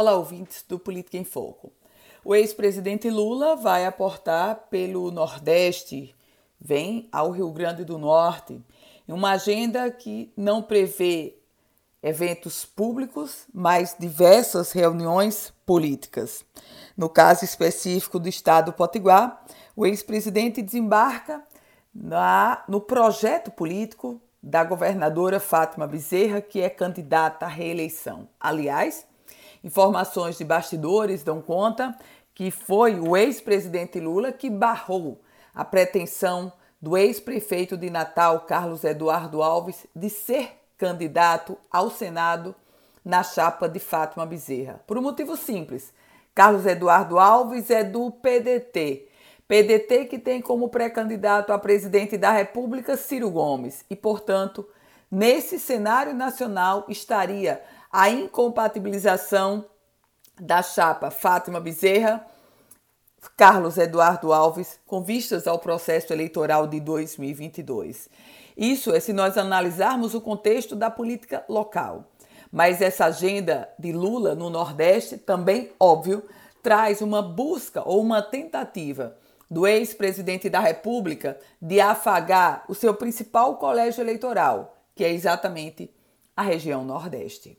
Olá, ouvintes do Política em Foco. O ex-presidente Lula vai aportar pelo Nordeste, vem ao Rio Grande do Norte, em uma agenda que não prevê eventos públicos, mas diversas reuniões políticas. No caso específico do estado do Potiguar, o ex-presidente desembarca na, no projeto político da governadora Fátima Bezerra, que é candidata à reeleição. Aliás, informações de bastidores dão conta que foi o ex-presidente Lula que barrou a pretensão do ex-prefeito de Natal, Carlos Eduardo Alves, de ser candidato ao Senado na chapa de Fátima Bezerra. Por um motivo simples: Carlos Eduardo Alves é do PDT. PDT que tem como pré-candidato a presidente da República Ciro Gomes e, portanto, nesse cenário nacional estaria a incompatibilização da chapa Fátima Bezerra, Carlos Eduardo Alves, com vistas ao processo eleitoral de 2022. Isso é se nós analisarmos o contexto da política local. Mas essa agenda de Lula no Nordeste também, óbvio, traz uma busca ou uma tentativa do ex-presidente da República de afagar o seu principal colégio eleitoral, que é exatamente a região Nordeste.